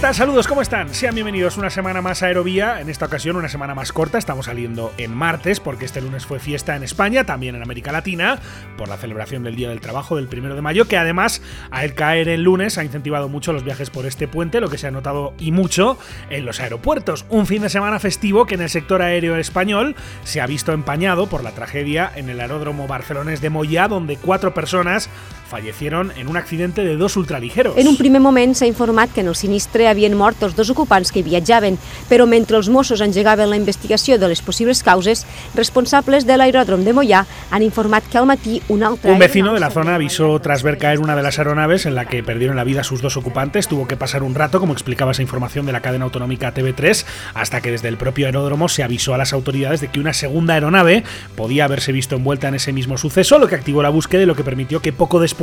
¿Qué tal? Saludos, ¿cómo están? Sean bienvenidos una semana más a Aerovía, en esta ocasión una semana más corta, estamos saliendo en martes porque este lunes fue fiesta en España, también en América Latina, por la celebración del Día del Trabajo del primero de mayo, que además al caer el lunes ha incentivado mucho los viajes por este puente, lo que se ha notado y mucho en los aeropuertos. Un fin de semana festivo que en el sector aéreo español se ha visto empañado por la tragedia en el aeródromo barcelonés de Moyà, donde cuatro personas fallecieron en un accidente de dos ultraligeros. En un primer moment s'ha informat que en el sinistre havien mort els dos ocupants que hi viatjaven, però mentre els Mossos engegaven la investigació de les possibles causes, responsables de l'aeròdrom de Mollà han informat que al matí un altre... Un vecino de la zona avisó tras ver caer una de las aeronaves en la que perdieron la vida sus dos ocupantes. Tuvo que pasar un rato, como explicaba esa información de la cadena autonómica TV3, hasta que desde el propio aeródromo se avisó a las autoridades de que una segunda aeronave podía haberse visto envuelta en ese mismo suceso, lo que activó la búsqueda y lo que permitió que poco después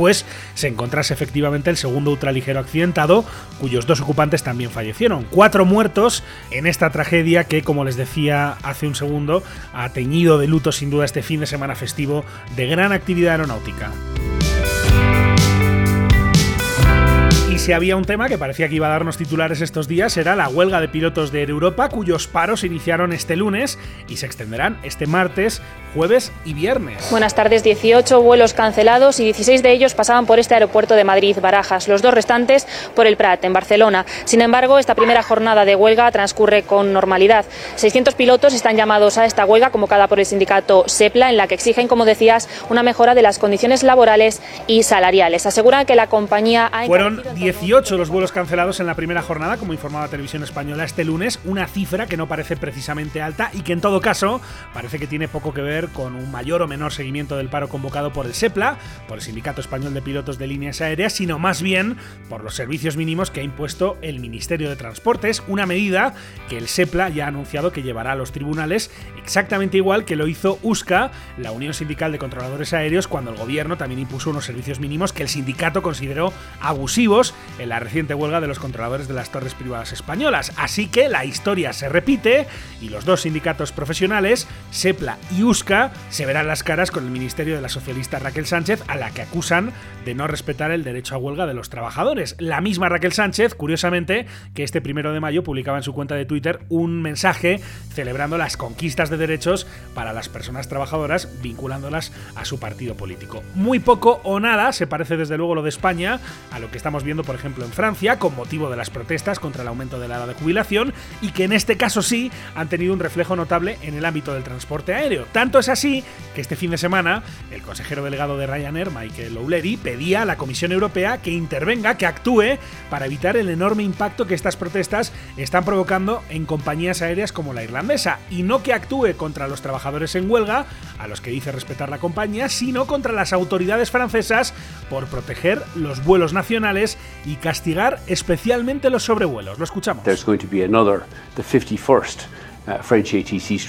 se encontrase efectivamente el segundo ultraligero accidentado, cuyos dos ocupantes también fallecieron. Cuatro muertos en esta tragedia que, como les decía hace un segundo, ha teñido de luto sin duda este fin de semana festivo de gran actividad aeronáutica. Y si había un tema que parecía que iba a darnos titulares estos días, era la huelga de pilotos de Europa, cuyos paros iniciaron este lunes y se extenderán este martes, jueves y viernes. Buenas tardes, 18 vuelos cancelados y 16 de ellos pasaban por este aeropuerto de Madrid-Barajas, los dos restantes por el Prat, en Barcelona. Sin embargo, esta primera jornada de huelga transcurre con normalidad. 600 pilotos están llamados a esta huelga convocada por el sindicato SEPLA, en la que exigen, como decías, una mejora de las condiciones laborales y salariales. Aseguran que la compañía ha Fueron 18 los vuelos cancelados en la primera jornada, como informaba Televisión Española este lunes, una cifra que no parece precisamente alta y que en todo caso parece que tiene poco que ver con un mayor o menor seguimiento del paro convocado por el SEPLA, por el Sindicato Español de Pilotos de Líneas Aéreas, sino más bien por los servicios mínimos que ha impuesto el Ministerio de Transportes, una medida que el SEPLA ya ha anunciado que llevará a los tribunales exactamente igual que lo hizo USCA, la Unión Sindical de Controladores Aéreos, cuando el gobierno también impuso unos servicios mínimos que el sindicato consideró abusivos en la reciente huelga de los controladores de las torres privadas españolas. Así que la historia se repite y los dos sindicatos profesionales, SEPLA y USCA, se verán las caras con el ministerio de la socialista Raquel Sánchez, a la que acusan de no respetar el derecho a huelga de los trabajadores. La misma Raquel Sánchez, curiosamente, que este primero de mayo publicaba en su cuenta de Twitter un mensaje celebrando las conquistas de derechos para las personas trabajadoras, vinculándolas a su partido político. Muy poco o nada se parece desde luego lo de España a lo que estamos viendo por ejemplo, en Francia, con motivo de las protestas contra el aumento de la edad de jubilación, y que en este caso sí han tenido un reflejo notable en el ámbito del transporte aéreo. Tanto es así que este fin de semana el consejero delegado de Ryanair, Michael O'Leary, pedía a la Comisión Europea que intervenga, que actúe para evitar el enorme impacto que estas protestas están provocando en compañías aéreas como la irlandesa, y no que actúe contra los trabajadores en huelga, a los que dice respetar la compañía, sino contra las autoridades francesas por proteger los vuelos nacionales y castigar especialmente los sobrevuelos. Lo escuchamos.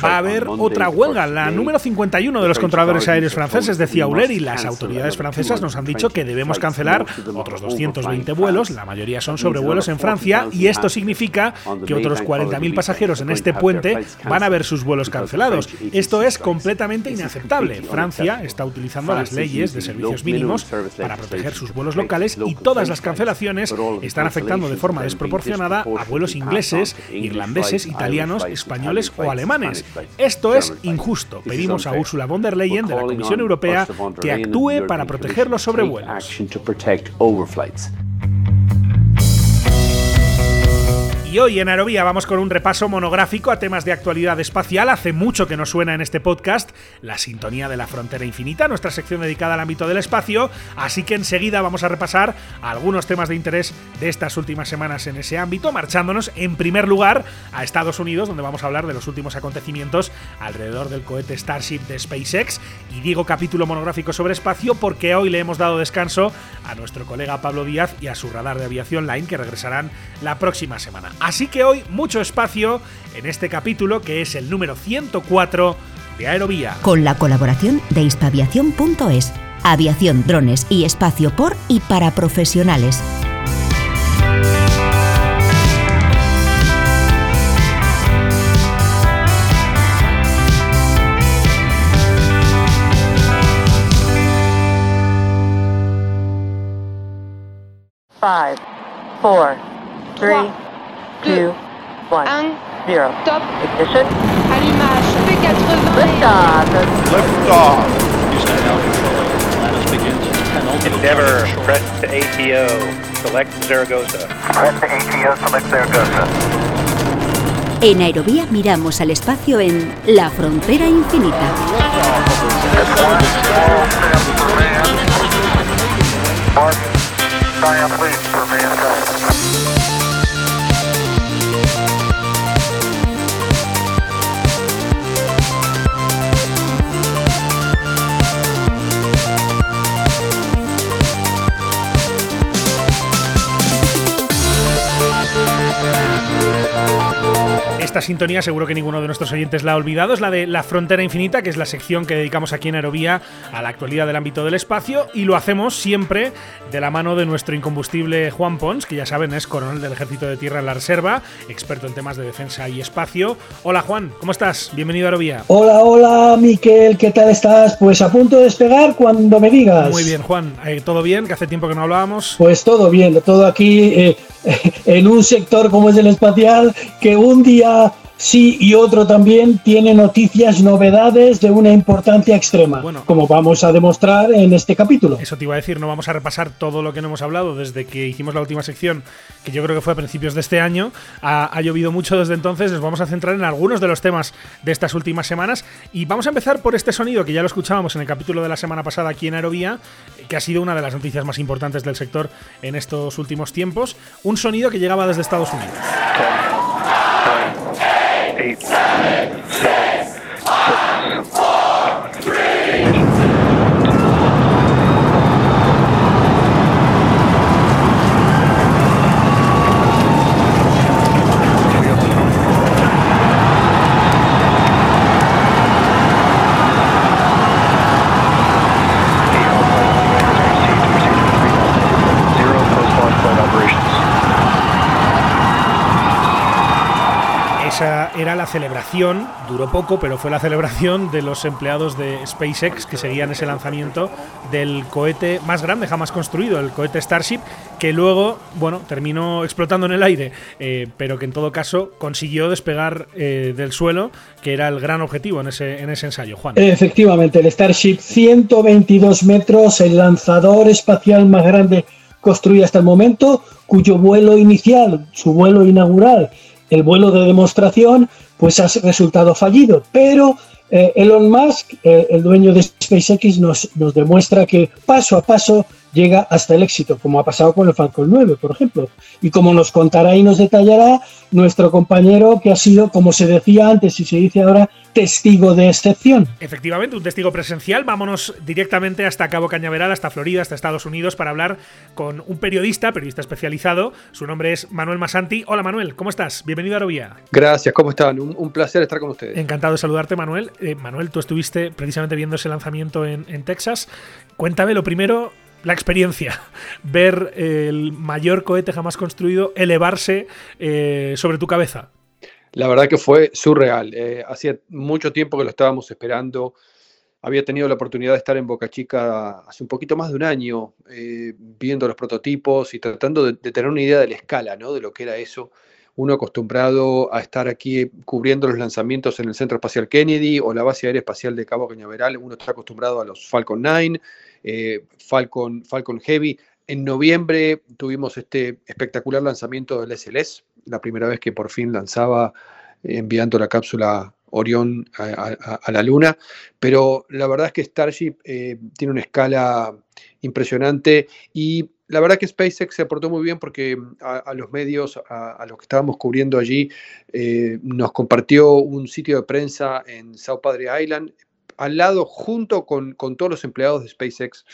Va a haber otra huelga, la número 51 de los controladores aéreos franceses, decía Euler, y las autoridades francesas nos han dicho que debemos cancelar otros 220 vuelos, la mayoría son sobrevuelos en Francia, y esto significa que otros 40.000 pasajeros en este puente van a ver sus vuelos cancelados. Esto es completamente inaceptable. Francia está utilizando las leyes de servicios mínimos para proteger sus vuelos locales y todas las cancelaciones están afectando de forma desproporcionada a vuelos ingleses, irlandeses, italianos, españoles o alemanes. Esto es injusto. Pedimos a Ursula von der Leyen de la Comisión Europea que actúe para proteger los sobrevuelos. Y hoy en Aerovía vamos con un repaso monográfico a temas de actualidad espacial. Hace mucho que nos suena en este podcast la sintonía de la frontera infinita, nuestra sección dedicada al ámbito del espacio. Así que enseguida vamos a repasar algunos temas de interés de estas últimas semanas en ese ámbito, marchándonos en primer lugar a Estados Unidos, donde vamos a hablar de los últimos acontecimientos alrededor del cohete Starship de SpaceX. Y digo capítulo monográfico sobre espacio porque hoy le hemos dado descanso a nuestro colega Pablo Díaz y a su radar de aviación Line, que regresarán la próxima semana. Así que hoy mucho espacio en este capítulo que es el número 104 de Aerovía. Con la colaboración de hispaviación.es, aviación, drones y espacio por y para profesionales. Five, four, three. 2, 1, 0. Top. Ignition. Allumage. P80. Liftoff. Liftoff. Endeavour, press to ATO, select Zaragoza. Press to ATO, select Zaragoza. En Aerovía miramos al espacio en La Frontera Infinita. Leap for mankind. Esta sintonía seguro que ninguno de nuestros oyentes la ha olvidado, es la de La Frontera Infinita, que es la sección que dedicamos aquí en Aerovía a la actualidad del ámbito del espacio y lo hacemos siempre de la mano de nuestro incombustible Juan Pons, que ya saben es coronel del Ejército de Tierra en la Reserva, experto en temas de defensa y espacio. Hola Juan, ¿cómo estás? Bienvenido a Aerovía. Hola, hola, Miquel, ¿qué tal estás? Pues a punto de despegar cuando me digas. Muy bien, Juan, eh, ¿todo bien? Que hace tiempo que no hablábamos. Pues todo bien, todo aquí eh, en un sector como es el espacial, que un día sí y otro también tiene noticias, novedades de una importancia extrema, Bueno. como vamos a demostrar en este capítulo. Eso te iba a decir, no vamos a repasar todo lo que no hemos hablado desde que hicimos la última sección, que yo creo que fue a principios de este año. Ha, ha llovido mucho desde entonces, nos vamos a centrar en algunos de los temas de estas últimas semanas. Y vamos a empezar por este sonido que ya lo escuchábamos en el capítulo de la semana pasada aquí en Aerovía, que ha sido una de las noticias más importantes del sector en estos últimos tiempos. Un sonido que llegaba desde Estados Unidos. Eight, seven, six, Era la celebración, duró poco, pero fue la celebración de los empleados de SpaceX que seguían ese lanzamiento del cohete más grande jamás construido, el cohete Starship, que luego, bueno, terminó explotando en el aire, eh, pero que en todo caso consiguió despegar eh, del suelo, que era el gran objetivo en ese, en ese ensayo, Juan. Efectivamente, el Starship 122 metros, el lanzador espacial más grande construido hasta el momento, cuyo vuelo inicial, su vuelo inaugural, el vuelo de demostración, pues ha resultado fallido. Pero eh, Elon Musk, eh, el dueño de SpaceX, nos, nos demuestra que paso a paso llega hasta el éxito, como ha pasado con el Falcon 9, por ejemplo. Y como nos contará y nos detallará nuestro compañero que ha sido, como se decía antes y se dice ahora, testigo de excepción. Efectivamente, un testigo presencial. Vámonos directamente hasta Cabo Cañaveral, hasta Florida, hasta Estados Unidos, para hablar con un periodista, periodista especializado. Su nombre es Manuel Masanti. Hola Manuel, ¿cómo estás? Bienvenido a Arovía. Gracias, ¿cómo están? Un, un placer estar con ustedes. Encantado de saludarte, Manuel. Eh, Manuel, tú estuviste precisamente viendo ese lanzamiento en, en Texas. Cuéntame lo primero, la experiencia, ver el mayor cohete jamás construido elevarse eh, sobre tu cabeza. La verdad que fue surreal. Eh, hacía mucho tiempo que lo estábamos esperando. Había tenido la oportunidad de estar en Boca Chica hace un poquito más de un año, eh, viendo los prototipos y tratando de, de, tener una idea de la escala, ¿no? De lo que era eso. Uno acostumbrado a estar aquí cubriendo los lanzamientos en el Centro Espacial Kennedy o la Base Aérea Espacial de Cabo Cañaveral. Uno está acostumbrado a los Falcon 9, eh, Falcon, Falcon Heavy. En noviembre tuvimos este espectacular lanzamiento del SLS, la primera vez que por fin lanzaba enviando la cápsula Orión a, la Luna, pero la verdad es que Starship eh, tiene una escala impresionante y la verdad que SpaceX se aportó muy bien porque a, a los medios, a, los que estábamos cubriendo allí, eh, nos compartió un sitio de prensa en South Padre Island, al lado, junto con, todos los empleados de SpaceX,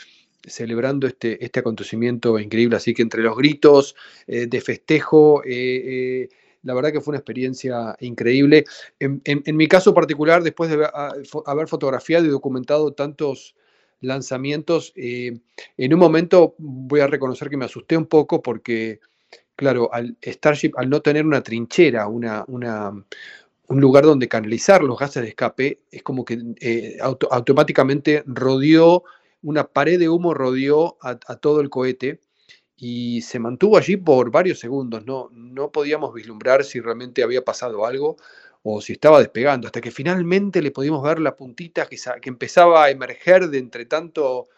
celebrando este, este acontecimiento increíble. Así que entre los gritos eh, de festejo, eh, la verdad que fue una experiencia increíble. En, en, en mi caso particular, después de haber fotografiado y documentado tantos lanzamientos, eh, en un momento voy a reconocer que me asusté un poco porque, claro, al Starship, al no tener una trinchera, una, una, un lugar donde canalizar los gases de escape, es como que eh, auto, automáticamente rodeó, una pared de humo rodeó a, a todo el cohete y se mantuvo allí por varios segundos. No, no podíamos vislumbrar si realmente había pasado algo o si estaba despegando, hasta que finalmente le pudimos ver la puntita que, que empezaba a emerger de entre tanto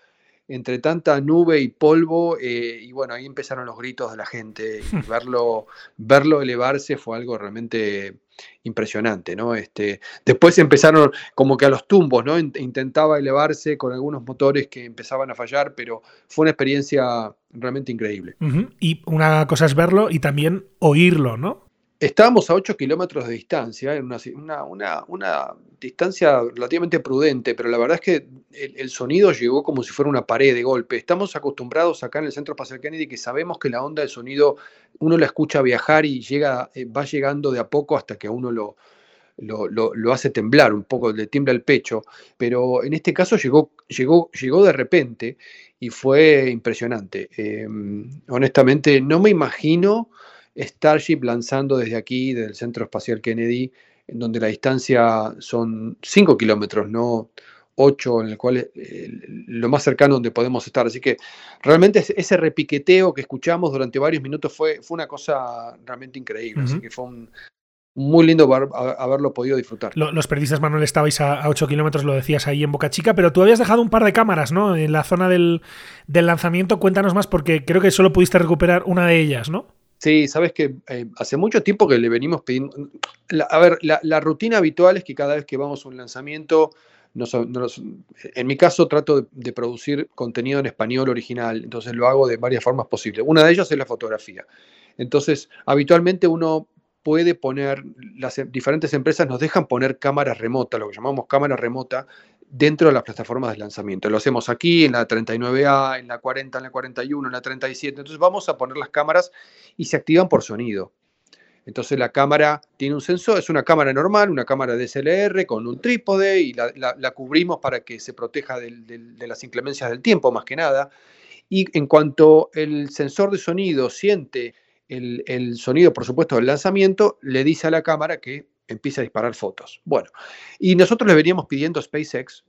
entre tanta nube y polvo, eh, y bueno, ahí empezaron los gritos de la gente, y verlo, verlo elevarse fue algo realmente impresionante, ¿no? Este, después empezaron como que a los tumbos, ¿no? Intentaba elevarse con algunos motores que empezaban a fallar, pero fue una experiencia realmente increíble. Y una cosa es verlo y también oírlo, ¿no? Estábamos a 8 kilómetros de distancia, en una, una, una, distancia relativamente prudente, pero la verdad es que el, sonido llegó como si fuera una pared de golpe. Estamos acostumbrados acá en el Centro Espacial Kennedy que sabemos que la onda del sonido uno la escucha viajar y llega, eh, va llegando de a poco hasta que a uno lo, lo, hace temblar un poco, le tiembla el pecho, pero en este caso llegó, llegó, llegó de repente y fue impresionante. Em, honestamente, no me imagino Starship lanzando desde aquí, del Centro Espacial Kennedy, en donde la distancia son 5 kilómetros, no 8, en el cual eh, lo más cercano donde podemos estar. Así que realmente ese repiqueteo que escuchamos durante varios minutos fue, fue una cosa realmente increíble. Así que fue un, muy lindo haberlo podido disfrutar. Los periodistas, Manuel, estabais a, 8 kilómetros, lo decías ahí en Boca Chica, pero tú habías dejado un par de cámaras, ¿no? En la zona del, del lanzamiento. Cuéntanos más, porque creo que solo pudiste recuperar una de ellas, ¿no? Sí, sabes que eh, hace mucho tiempo que le venimos pidiendo. a ver, la, rutina habitual es que cada vez que vamos a un lanzamiento, en mi caso trato de, producir contenido en español original, entonces lo hago de varias formas posibles. Una de ellas es la fotografía. Entonces, habitualmente uno puede poner, las diferentes empresas nos dejan poner cámara remota, lo que llamamos cámara remota, dentro de las plataformas de lanzamiento. Lo hacemos aquí, en la 39A, en la 40, en la 41, en la 37. Entonces vamos a poner las cámaras y se activan por sonido. Entonces la cámara tiene un sensor, es una cámara normal, una cámara DSLR con un trípode y la, cubrimos para que se proteja de las inclemencias del tiempo más que nada. Y en cuanto el sensor de sonido siente el, sonido, por supuesto, del lanzamiento, le dice a la cámara que empiece a disparar fotos. Bueno, y nosotros le veníamos pidiendo a SpaceX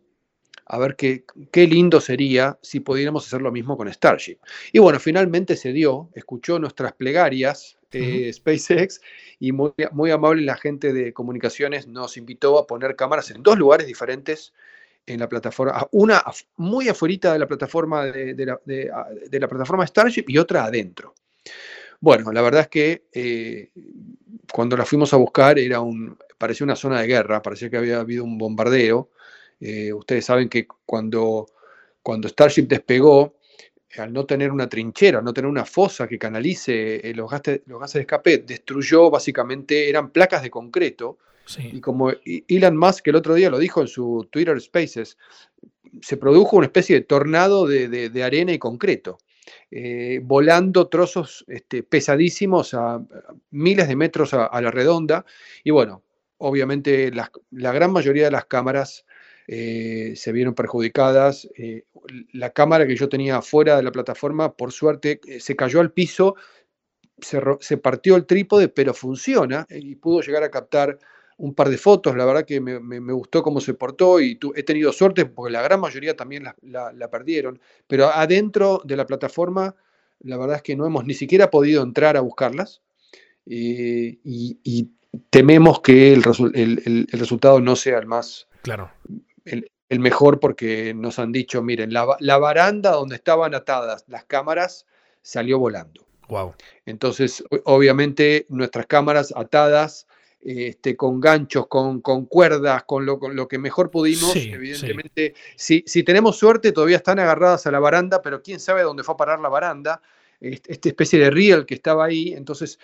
a ver qué, qué lindo sería si pudiéramos hacer lo mismo con Starship. Y bueno, finalmente se dio, escuchó nuestras plegarias de SpaceX y muy, muy amable la gente de comunicaciones nos invitó a poner cámaras en dos lugares diferentes en la plataforma, una muy afuera de la plataforma de, la, de, la, plataforma Starship y otra adentro. Bueno, la verdad es que eh, cuando la fuimos a buscar era un, parecía una zona de guerra, parecía que había habido un bombardeo. Eh, ustedes saben que cuando, cuando Starship despegó, al no tener una trinchera, al no tener una fosa que canalice eh, los, gases, los gases de escape, destruyó básicamente, eran placas de concreto. Y como Elon Musk el otro día lo dijo en su Twitter Spaces, se produjo una especie de tornado de arena y concreto. Eh, volando trozos este, pesadísimos a, miles de metros a, la redonda. Y bueno, obviamente la, gran mayoría de las cámaras eh, se vieron perjudicadas. Eh, la cámara que yo tenía fuera de la plataforma, por suerte, se cayó al piso, se partió el trípode, pero funciona y pudo llegar a captar un par de fotos, la verdad que me, gustó cómo se portó y he tenido suerte porque la gran mayoría también la, perdieron, pero adentro de la plataforma la verdad es que no hemos ni siquiera podido entrar a buscarlas eh, y, tememos que el, resultado no sea el más... Claro. El, mejor porque nos han dicho, miren, la, la baranda donde estaban atadas las cámaras salió volando. Wow. Entonces, obviamente, nuestras cámaras atadas este, con ganchos, con, con cuerdas, con lo, lo, que mejor pudimos. Evidentemente, Si, si, tenemos suerte, todavía están agarradas a la baranda, pero quién sabe dónde fue a parar la baranda, esta especie de riel que estaba ahí. Entonces,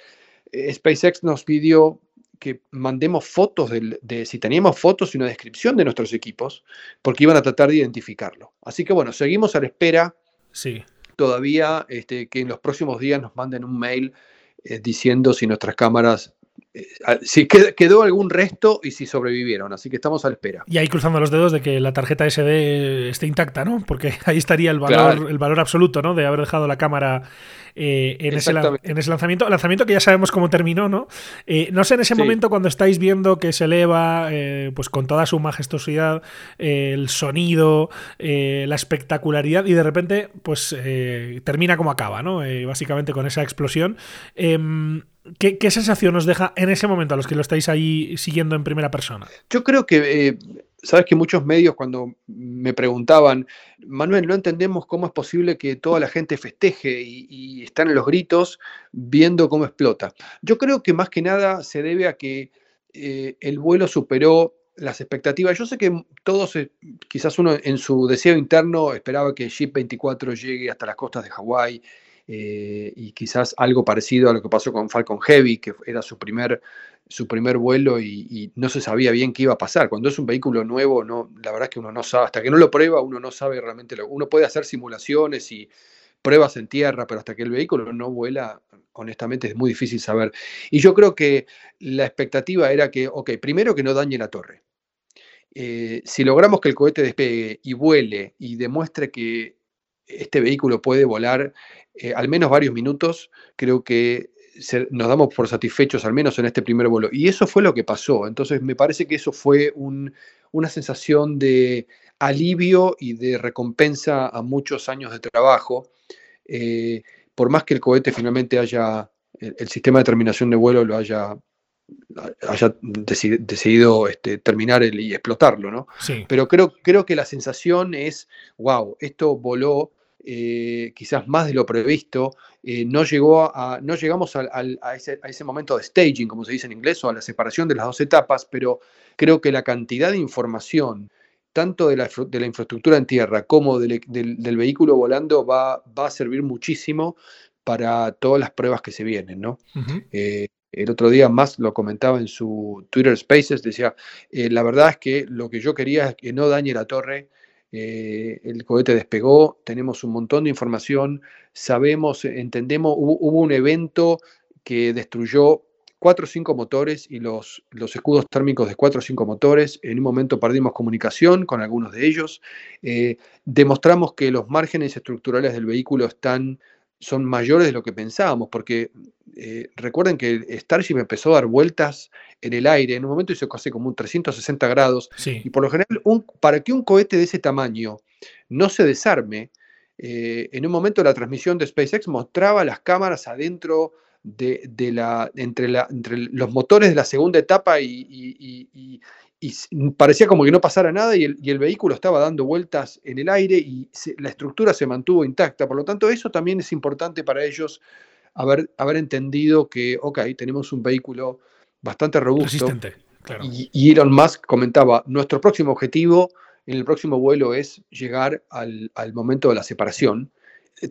eh, SpaceX nos pidió que mandemos fotos de, si teníamos fotos y una descripción de nuestros equipos, porque iban a tratar de identificarlo. Así que bueno, seguimos a la espera. Sí. Todavía este, que en los próximos días nos manden un mail eh, diciendo si nuestras cámaras si quedó algún resto y si sobrevivieron, así que estamos a la espera. Y ahí cruzando los dedos de que la tarjeta SD esté intacta, ¿no? Porque ahí estaría el valor, el valor absoluto, ¿no? De haber dejado la cámara eh, en, ese, en, ese, lanzamiento. Lanzamiento que ya sabemos cómo terminó, ¿no? Eh, no sé en ese momento cuando estáis viendo que se eleva, eh, pues con toda su majestuosidad, el sonido, la espectacularidad, y de repente, pues termina como acaba, ¿no? básicamente con esa explosión. Em, ¿Qué, sensación nos deja en ese momento a los que lo estáis ahí siguiendo en primera persona? Yo creo que sabes que muchos medios cuando me preguntaban, Manuel, no entendemos cómo es posible que toda la gente festeje y, están en los gritos viendo cómo explota. Yo creo que más que nada se debe a que eh, el vuelo superó las expectativas. Yo sé que todos, eh, quizás uno en su deseo interno esperaba que Jeep 24 llegue hasta las costas de Hawái. Eh, y quizás algo parecido a lo que pasó con Falcon Heavy, que era su primer su primer vuelo y, no se sabía bien qué iba a pasar. Cuando es un vehículo nuevo, no, la verdad es que uno no sabe, hasta que no lo prueba, uno no sabe realmente lo. Uno puede hacer simulaciones y pruebas en tierra, pero hasta que el vehículo no vuela, honestamente es muy difícil saber. Y yo creo que la expectativa era que, ok, primero que no dañe la torre. Eh, si logramos que el cohete despegue y vuele y demuestre que este vehículo puede volar eh, al menos varios minutos, creo que nos damos por satisfechos, al menos en este primer vuelo. Y eso fue lo que pasó. Entonces me parece que eso fue una sensación de alivio y de recompensa a muchos años de trabajo. Eh, por más que el cohete finalmente haya, el, sistema de terminación de vuelo lo haya, haya decidido este, terminar y explotarlo, ¿no? Pero creo, creo que la sensación es, wow, esto voló eh, quizás más de lo previsto, eh, no, llegó a, no llegamos a, ese, momento de staging, como se dice en inglés, o a la separación de las dos etapas, pero creo que la cantidad de información, tanto de la, infraestructura en tierra como del, vehículo volando, va, a servir muchísimo para todas las pruebas que se vienen, ¿no? Eh, el otro día más lo comentaba en su Twitter Spaces, decía, la verdad es que lo que yo quería es que no dañe la torre, eh, el cohete despegó, tenemos un montón de información, sabemos, entendemos, hubo, un evento que destruyó cuatro o cinco motores y los, escudos térmicos de cuatro o cinco motores. En un momento perdimos comunicación con algunos de ellos. Eh, demostramos que los márgenes estructurales del vehículo están son mayores de lo que pensábamos, porque eh, recuerden que Starship empezó a dar vueltas en el aire, en un momento hizo casi como un 360 grados, y por lo general, para que un cohete de ese tamaño no se desarme, eh, en un momento la transmisión de SpaceX mostraba las cámaras adentro de, la, entre, la, entre los motores de la segunda etapa y, y parecía como que no pasara nada y el, vehículo estaba dando vueltas en el aire y la estructura se mantuvo intacta. Por lo tanto, eso también es importante para ellos haber, haber entendido que, ok, tenemos un vehículo bastante robusto. Resistente, claro. Y, Elon Musk comentaba, nuestro próximo objetivo en el próximo vuelo es llegar al, momento de la separación.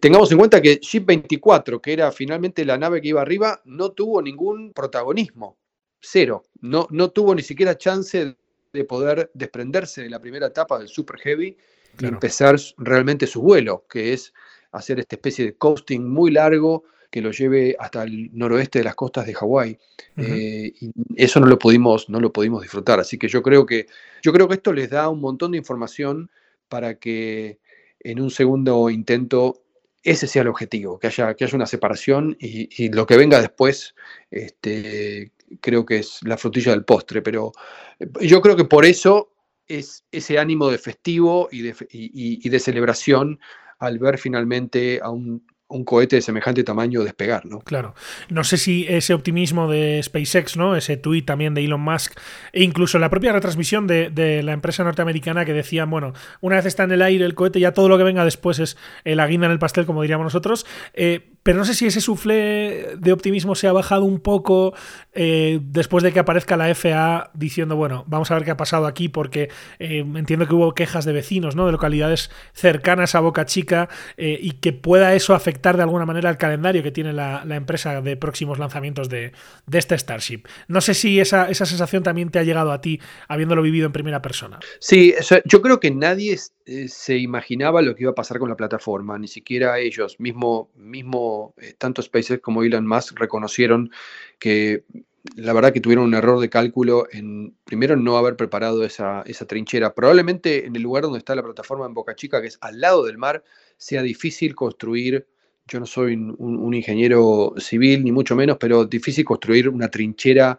Tengamos en cuenta que Ship 24, que era finalmente la nave que iba arriba, no tuvo ningún protagonismo cero. No, no tuvo ni siquiera chance de poder desprenderse de la primera etapa del Super Heavy y empezar realmente su vuelo, que es hacer esta especie de coasting muy largo que lo lleve hasta el noroeste de las costas de Hawái. Eh, y eso no lo pudimos, no lo pudimos disfrutar. Así que yo creo que yo creo que esto les da un montón de información para que en un segundo intento ese sea el objetivo, que haya, que haya una separación y, y lo que venga después este, creo que es la frutilla del postre, pero eh, yo creo que por eso es ese ánimo de festivo y de, celebración al ver finalmente a un cohete de semejante tamaño despegar, ¿no? Claro. No sé si ese optimismo de SpaceX, ¿no? Ese tuit también de Elon Musk, e incluso la propia retransmisión de, la empresa norteamericana que decían, bueno, una vez está en el aire el cohete, ya todo lo que venga después es la guinda en el pastel, como diríamos nosotros. Eh, pero no sé si ese suflé de optimismo se ha bajado un poco eh, después de que aparezca la FAA diciendo, bueno, vamos a ver qué ha pasado aquí, porque eh, entiendo que hubo quejas de vecinos, ¿no? De localidades cercanas a Boca Chica eh, y que pueda eso afectar de alguna manera el calendario que tiene la, empresa de próximos lanzamientos de, este Starship. No sé si esa, esa, sensación también te ha llegado a ti, habiéndolo vivido en primera persona. Sí, yo creo que nadie se imaginaba lo que iba a pasar con la plataforma, ni siquiera ellos, mismo, mismo eh, tanto SpaceX como Elon Musk reconocieron que la verdad que tuvieron un error de cálculo en, primero, no haber preparado esa, trinchera. Probablemente en el lugar donde está la plataforma en Boca Chica, que es al lado del mar, sea difícil construir, yo no soy un ingeniero civil, ni mucho menos, pero difícil construir una trinchera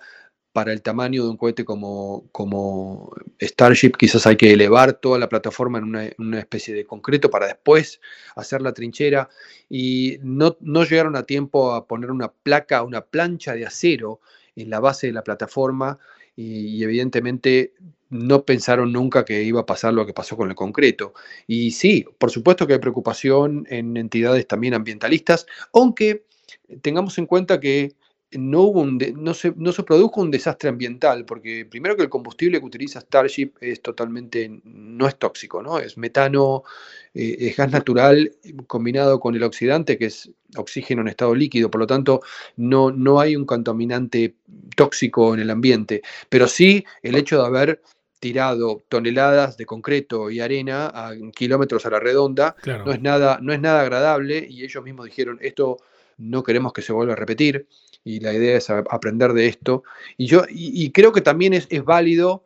para el tamaño de un cohete como, como Starship, quizás hay que elevar toda la plataforma en una, especie de concreto para después hacer la trinchera. Y no, no llegaron a tiempo a poner una placa, una plancha de acero en la base de la plataforma y, y, evidentemente no pensaron nunca que iba a pasar lo que pasó con el concreto. Y sí, por supuesto que hay preocupación en entidades también ambientalistas, aunque tengamos en cuenta que no, hubo un de, no, se, no se produjo un desastre ambiental, porque primero que el combustible que utiliza Starship es totalmente, no es tóxico, ¿no? Es metano, eh, es gas natural combinado con el oxidante, que es oxígeno en estado líquido, por lo tanto no, no hay un contaminante tóxico en el ambiente, pero sí el hecho de haber tirado toneladas de concreto y arena a kilómetros a la redonda claro. no, es nada, no es nada agradable y ellos mismos dijeron esto no queremos que se vuelva a repetir y la idea es aprender de esto. Y, yo, y, creo que también es, es válido,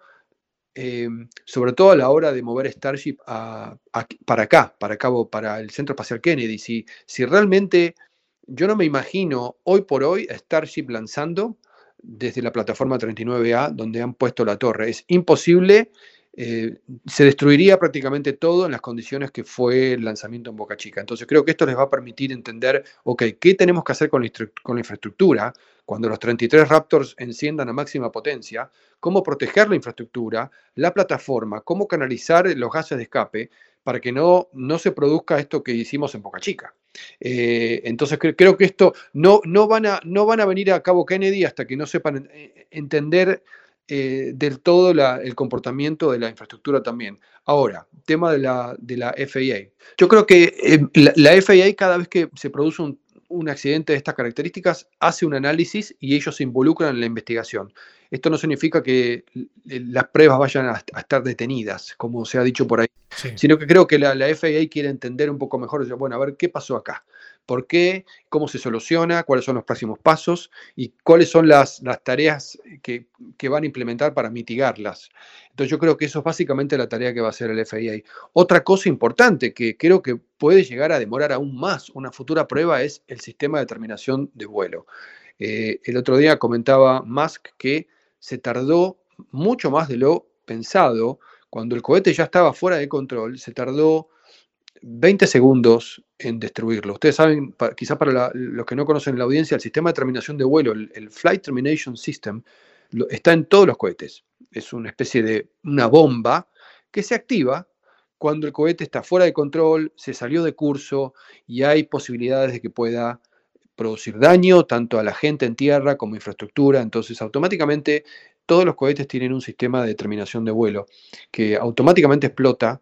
eh, sobre todo a la hora de mover Starship a, a, para acá, para cabo, para el Centro Espacial Kennedy. Si, si realmente yo no me imagino hoy por hoy Starship lanzando desde la plataforma 39A donde han puesto la torre. Es imposible eh, se destruiría prácticamente todo en las condiciones que fue el lanzamiento en Boca Chica. Entonces creo que esto les va a permitir entender, ok, ¿qué tenemos que hacer con la, infraestructura cuando los 33 Raptors enciendan a máxima potencia? ¿Cómo proteger la infraestructura, la plataforma, cómo canalizar los gases de escape para que no, no se produzca esto que hicimos en Boca Chica? Eh, entonces cre creo que esto no, no, van a, no van a venir a Cabo Kennedy hasta que no sepan entender eh, del todo la, el comportamiento de la infraestructura también. Ahora, tema de la, de la FAA. Yo creo que eh, la, la, FAA cada vez que se produce un, un, accidente de estas características hace un análisis y ellos se involucran en la investigación. Esto no significa que las pruebas vayan a, a estar detenidas, como se ha dicho por ahí, sí. sino que creo que la, la, FAA quiere entender un poco mejor, bueno, a ver, ¿qué pasó acá? Por qué, cómo se soluciona, cuáles son los próximos pasos y cuáles son las, las tareas que, que, van a implementar para mitigarlas. Entonces yo creo que eso es básicamente la tarea que va a hacer el FAA. Otra cosa importante que creo que puede llegar a demorar aún más una futura prueba es el sistema de terminación de vuelo. Eh, el otro día comentaba Musk que se tardó mucho más de lo pensado. Cuando el cohete ya estaba fuera de control, se tardó 20 segundos en destruirlo. Ustedes saben, para, quizás para los que no conocen la audiencia, el sistema de terminación de vuelo, el, Flight Termination System, está en todos los cohetes. Es una especie de una bomba que se activa cuando el cohete está fuera de control, se salió de curso y hay posibilidades de que pueda producir daño tanto a la gente en tierra como infraestructura. Entonces, automáticamente todos los cohetes tienen un sistema de terminación de vuelo que automáticamente explota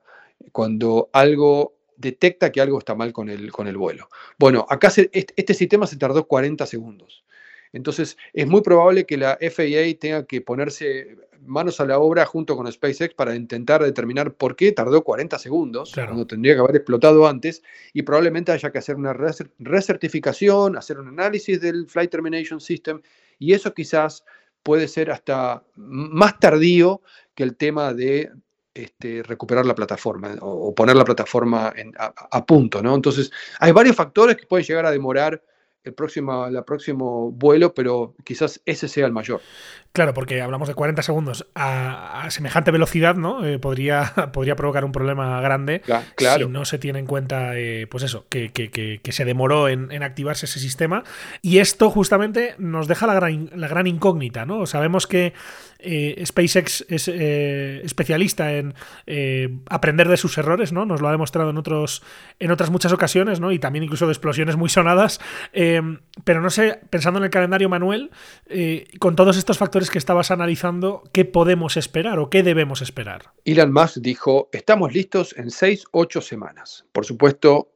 cuando algo detecta que algo está mal con el, con el vuelo. Bueno, acá se, este, este, sistema se tardó 40 segundos. Entonces, es muy probable que la FAA tenga que ponerse manos a la obra junto con SpaceX para intentar determinar por qué tardó 40 segundos, claro. cuando tendría que haber explotado antes, y probablemente haya que hacer una recertificación, hacer un análisis del Flight Termination System, y eso quizás puede ser hasta más tardío que el tema de este, recuperar la plataforma o, o poner la plataforma en, a, a, punto, ¿no? Entonces, hay varios factores que pueden llegar a demorar el próximo, el próximo vuelo, pero quizás ese sea el mayor. Claro, porque hablamos de 40 segundos a, a semejante velocidad, ¿no? Eh, podría, podría provocar un problema grande claro. si no se tiene en cuenta, eh, pues eso, que, que, que, que se demoró en, en, activarse ese sistema. Y esto justamente nos deja la gran, la gran incógnita, ¿no? Sabemos que eh, SpaceX es eh, especialista en eh, aprender de sus errores, ¿no? Nos lo ha demostrado en, otros, en otras muchas ocasiones, ¿no? Y también incluso de explosiones muy sonadas. Pero no sé, pensando en el calendario, Manuel, con todos estos factores que estabas analizando, ¿qué podemos esperar o qué debemos esperar? Elon Musk dijo, estamos listos en 6, 8 semanas. Por supuesto,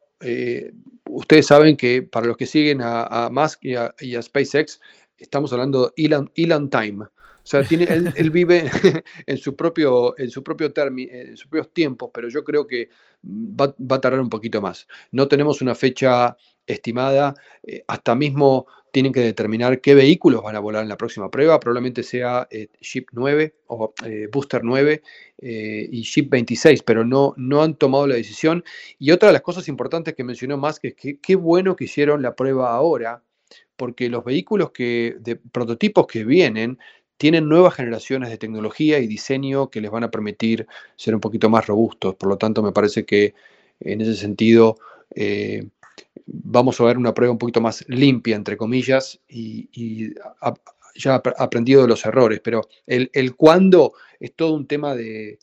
ustedes saben que para los que siguen a, Musk y a, y a, SpaceX, estamos hablando de Elon, Elon Time. O sea, él, vive en su propio, en su propio término, en sus propios tiempos, pero yo creo que va, va, a tardar un poquito más. No tenemos una fecha estimada, eh, hasta mismo tienen que determinar qué vehículos van a volar en la próxima prueba, probablemente sea eh, Ship 9 o eh, Booster 9 eh, y Ship 26, pero no, no han tomado la decisión. Y otra de las cosas importantes que mencionó más es que qué bueno que hicieron la prueba ahora, porque los vehículos que, de prototipos que vienen tienen nuevas generaciones de tecnología y diseño que les van a permitir ser un poquito más robustos. Por lo tanto, me parece que en ese sentido eh, vamos a ver una prueba un poquito más limpia, entre comillas, y, ya aprendido de los errores, pero el, cuándo es todo un tema de,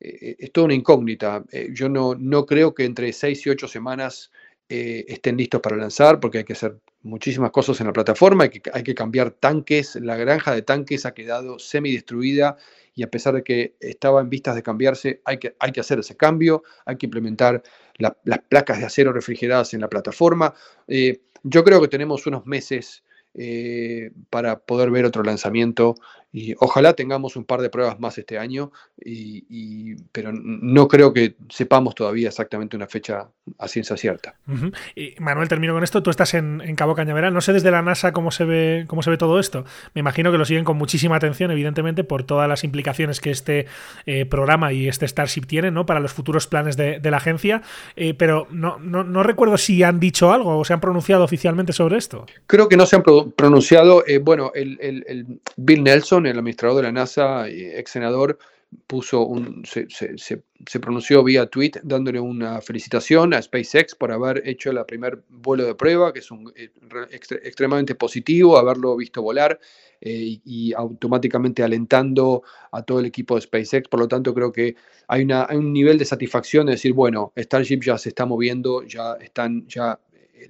eh, es toda una incógnita. Eh, yo no, no creo que entre seis y ocho semanas estén listos para lanzar, porque hay que hacer muchísimas cosas en la plataforma, hay que, hay que cambiar tanques, la granja de tanques ha quedado semi-destruida y a pesar de que estaba en vistas de cambiarse, hay que, hay que hacer ese cambio, hay que implementar la, las placas de acero refrigeradas en la plataforma. Eh, yo creo que tenemos unos meses eh, para poder ver otro lanzamiento y ojalá tengamos un par de pruebas más este año, y, y, pero no creo que sepamos todavía exactamente una fecha a ciencia cierta. Uh -huh. y Manuel, termino con esto. Tú estás en, en, Cabo Cañaveral. No sé desde la NASA cómo se, ve, cómo se ve todo esto. Me imagino que lo siguen con muchísima atención, evidentemente, por todas las implicaciones que este eh, programa y este Starship tienen ¿no? para los futuros planes de, de la agencia. Eh, pero no, no, no, recuerdo si han dicho algo o se han pronunciado oficialmente sobre esto. Creo que no se han pro pronunciado. Eh, bueno, el, el, el Bill Nelson, el administrador de la NASA, ex senador, puso se, pronunció vía tweet dándole una felicitación a SpaceX por haber hecho el primer vuelo de prueba, que es un, eh, extre, extremadamente positivo, haberlo visto volar eh, y, y, automáticamente alentando a todo el equipo de SpaceX. Por lo tanto, creo que hay, una, hay un nivel de satisfacción de decir, bueno, Starship ya se está moviendo, ya están, ya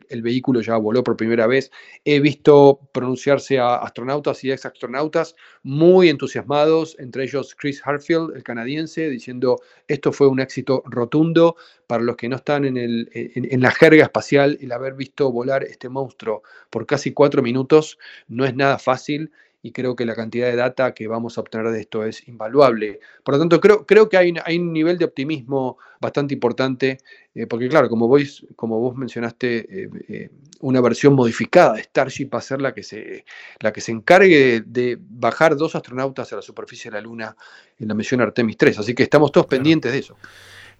el vehículo ya voló por primera vez. He visto pronunciarse a astronautas y ex-astronautas muy entusiasmados, entre ellos Chris Harfield, el canadiense, diciendo esto fue un éxito rotundo para los que no están en, el, en, en la jerga espacial, el haber visto volar este monstruo por casi cuatro minutos no es nada fácil y creo que la cantidad de data que vamos a obtener de esto es invaluable. Por lo tanto, creo, creo que hay, hay un nivel de optimismo bastante importante, eh, porque claro, como vos, como vos mencionaste, eh, eh, una versión modificada de Starship va a ser la que se, la que se encargue de, de, bajar dos astronautas a la superficie de la Luna en la misión Artemis 3, así que estamos todos claro. pendientes de eso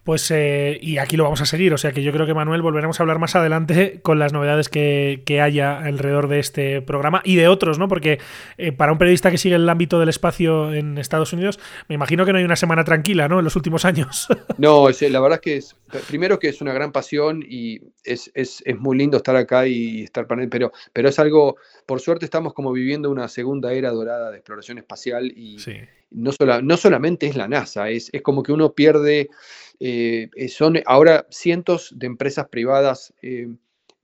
pues eh, y aquí lo vamos a seguir, o sea que yo creo que Manuel volveremos a hablar más adelante con las novedades que, que haya alrededor de este programa y de otros, ¿no? Porque eh, para un periodista que sigue el ámbito del espacio en Estados Unidos, me imagino que no hay una semana tranquila, ¿no? En los últimos años. No, la verdad es que es, primero que es una gran pasión y es, es, es muy lindo estar acá y estar para él, pero, pero es algo, por suerte estamos como viviendo una segunda era dorada de exploración espacial y sí. no, sola, no solamente es la NASA, es, es como que uno pierde eh, son ahora cientos de empresas privadas, eh,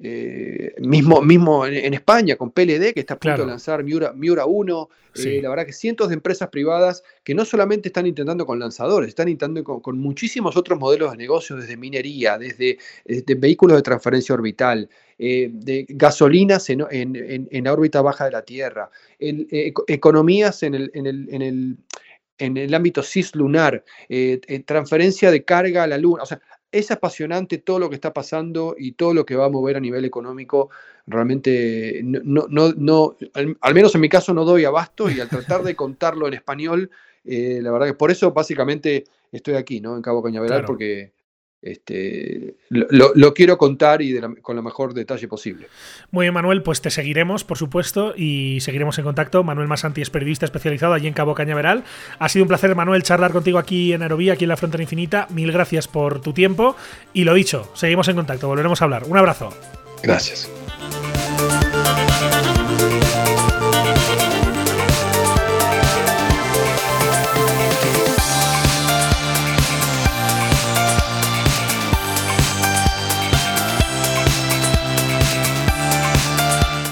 eh, mismo, mismo en, en, España, con PLD, que está a punto claro. de lanzar Miura, Miura 1. Sí. la verdad que cientos de empresas privadas que no solamente están intentando con lanzadores, están intentando con, con muchísimos otros modelos de negocio, desde minería, desde, desde vehículos de transferencia orbital, eh, de gasolinas en, en, en, órbita baja de la Tierra, eh, economías el, en el, en el en el ámbito cislunar, eh, eh, transferencia de carga a la luna. O sea, es apasionante todo lo que está pasando y todo lo que va a mover a nivel económico. Realmente, no, no, no al, al, menos en mi caso no doy abasto y al tratar de contarlo en español, eh, la verdad que por eso básicamente estoy aquí, ¿no? En Cabo Cañaveral, claro. porque este, lo, lo, quiero contar y de la, con el mejor detalle posible. Muy bien, Manuel, pues te seguiremos, por supuesto, y seguiremos en contacto. Manuel Masanti es periodista especializado allí en Cabo Cañaveral. Ha sido un placer, Manuel, charlar contigo aquí en Aerovía, aquí en la Frontera Infinita. Mil gracias por tu tiempo y lo dicho, seguimos en contacto, volveremos a hablar. Un abrazo. Gracias.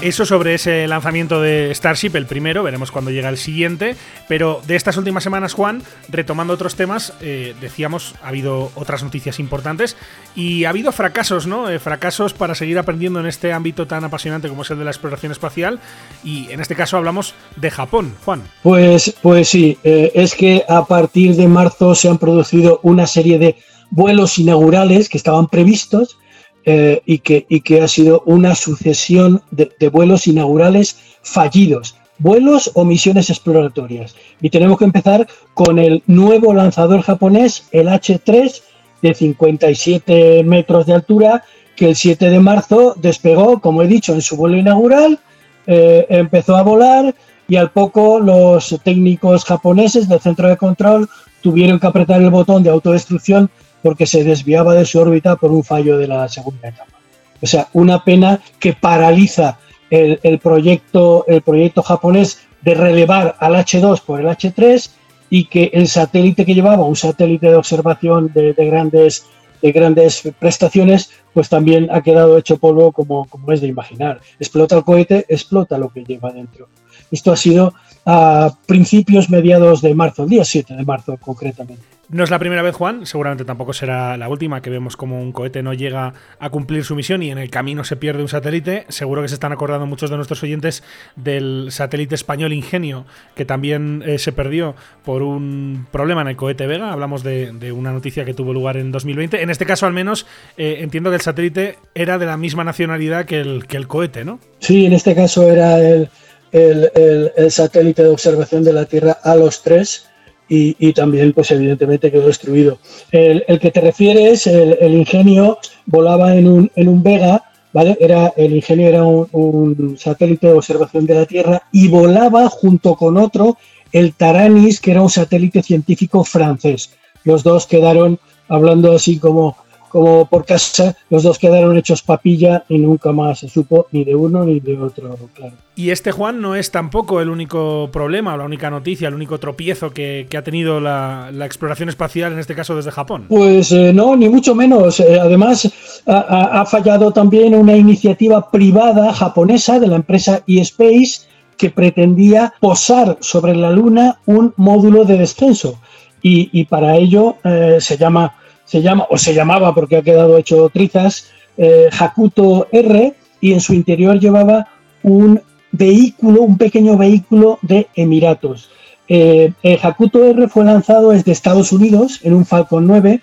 Eso sobre ese lanzamiento de Starship, el primero, veremos cuando llega el siguiente. Pero de estas últimas semanas, Juan, retomando otros temas, eh, decíamos, ha habido otras noticias importantes y ha habido fracasos, ¿no? Eh, fracasos para seguir aprendiendo en este ámbito tan apasionante como es el de la exploración espacial. Y en este caso hablamos de Japón, Juan. Pues, pues sí, eh, es que a partir de marzo se han producido una serie de vuelos inaugurales que estaban previstos eh, y, que, y que ha sido una sucesión de, vuelos inaugurales fallidos, vuelos o misiones exploratorias. Y tenemos que empezar con el nuevo lanzador japonés, el H3, de 57 metros de altura, que el 7 de marzo despegó, como he dicho, en su vuelo inaugural, eh, empezó a volar y al poco los técnicos japoneses del centro de control tuvieron que apretar el botón de autodestrucción porque se desviaba de su órbita por un fallo de la segunda etapa. O sea, una pena que paraliza el, proyecto, el proyecto japonés de relevar al H2 por el H3 y que el satélite que llevaba, un satélite de observación de, grandes, de grandes prestaciones, pues también ha quedado hecho polvo como, como es de imaginar. Explota el cohete, explota lo que lleva dentro. Esto ha sido a principios, mediados de marzo, el día 7 de marzo concretamente. No es la primera vez, Juan, seguramente tampoco será la última que vemos como un cohete no llega a cumplir su misión y en el camino se pierde un satélite. Seguro que se están acordando muchos de nuestros oyentes del satélite español Ingenio, que también eh, se perdió por un problema en el cohete Vega. Hablamos de, una noticia que tuvo lugar en 2020. En este caso, al menos, eh, entiendo que el satélite era de la misma nacionalidad que el, cohete, ¿no? Sí, en este caso era el, el satélite de observación de la Tierra a los tres y, también, pues evidentemente, quedó destruido. El, que te refieres, el, el, ingenio, volaba en un, en un Vega, ¿vale? Era, el ingenio era un, satélite de observación de la Tierra y volaba junto con otro, el Taranis, que era un satélite científico francés. Los dos quedaron, hablando así como como por casa, los dos quedaron hechos papilla y nunca más se supo ni de uno ni de otro, claro. Y este Juan no es tampoco el único problema o la única noticia, el único tropiezo que, ha tenido la, exploración espacial, en este caso desde Japón. Pues eh, no, ni mucho menos. Eh, además, ha, fallado también una iniciativa privada japonesa de la empresa eSpace que pretendía posar sobre la Luna un módulo de descenso. Y, para ello eh, se llama se llama, o se llamaba porque ha quedado hecho trizas, eh, Hakuto R, y en su interior llevaba un vehículo, un pequeño vehículo de Emiratos. Eh, el Hakuto R fue lanzado desde Estados Unidos en un Falcon 9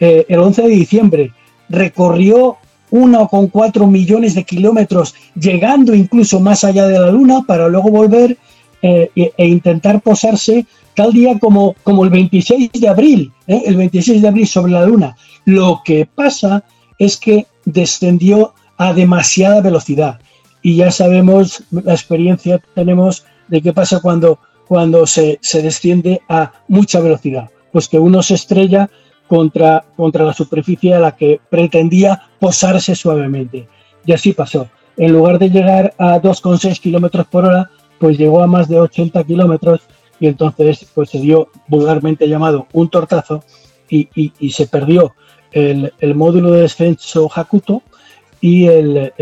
eh, el 11 de diciembre. Recorrió 1,4 millones de kilómetros, llegando incluso más allá de la Luna para luego volver e, e intentar posarse tal día como, como el 26 de abril, ¿eh? el 26 de abril sobre la Luna. Lo que pasa es que descendió a demasiada velocidad y ya sabemos, la experiencia tenemos de qué pasa cuando, cuando se, se desciende a mucha velocidad, pues que uno se estrella contra, contra la superficie a la que pretendía posarse suavemente. Y así pasó. En lugar de llegar a 2,6 kilómetros por hora, pues llegó a más de 80 kilómetros y entonces pues se dio vulgarmente llamado un tortazo y, se perdió el, módulo de descenso Hakuto y el,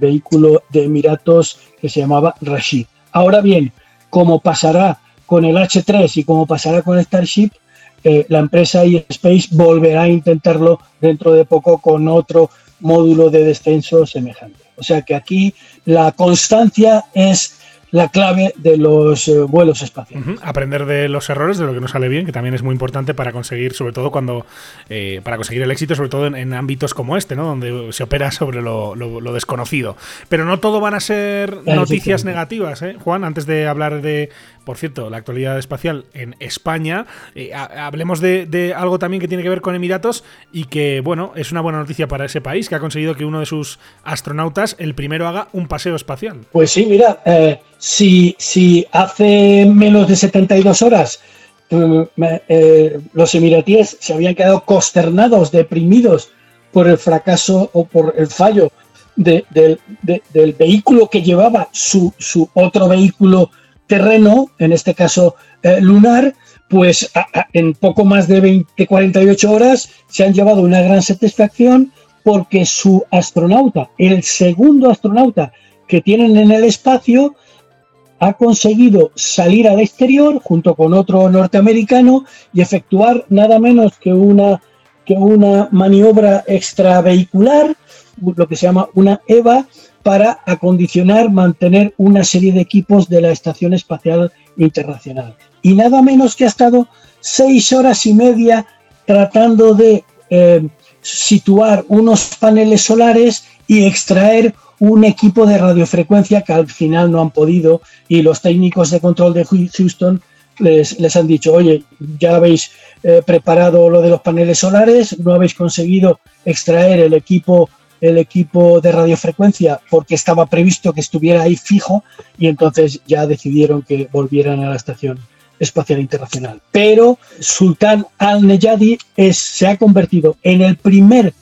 vehículo de Emiratos que se llamaba Rashid. Ahora bien, como pasará con el H3 y como pasará con Starship, eh, la empresa eSpace volverá a intentarlo dentro de poco con otro módulo de descenso semejante. O sea que aquí la constancia es la clave de los eh, vuelos espaciales. Aprender de los errores, de lo que no sale bien, que también es muy importante para conseguir, sobre todo cuando, eh, para conseguir el éxito, sobre todo en, ámbitos como este, ¿no? Donde se opera sobre lo, desconocido. Pero no todo van a ser noticias negativas, ¿eh? Juan, antes de hablar de, por cierto, la actualidad espacial en España, eh, hablemos de, algo también que tiene que ver con Emiratos y que, bueno, es una buena noticia para ese país, que ha conseguido que uno de sus astronautas, el primero, haga un paseo espacial. Pues sí, mira, si, si hace menos de 72 horas mm, eh, los emiratíes se habían quedado consternados, deprimidos por el fracaso o por el fallo del vehículo que llevaba su, otro vehículo terreno, en este caso eh, lunar, pues en poco más de 20, 48 horas se han llevado una gran satisfacción porque su astronauta, el segundo astronauta que tienen en el espacio ha conseguido salir al exterior junto con otro norteamericano y efectuar nada menos que una, que una maniobra extravehicular, lo que se llama una EVA, para acondicionar, mantener una serie de equipos de la Estación Espacial Internacional. Y nada menos que ha estado seis horas y media tratando de eh, situar unos paneles solares y extraer un equipo de radiofrecuencia que al final no han podido y los técnicos de control de Houston les, les han dicho, oye, ya habéis eh, preparado lo de los paneles solares, no habéis conseguido extraer el equipo el equipo de radiofrecuencia porque estaba previsto que estuviera ahí fijo y entonces ya decidieron que volvieran a la estación espacial internacional. Pero Sultán al-Neyadi se ha convertido en el primer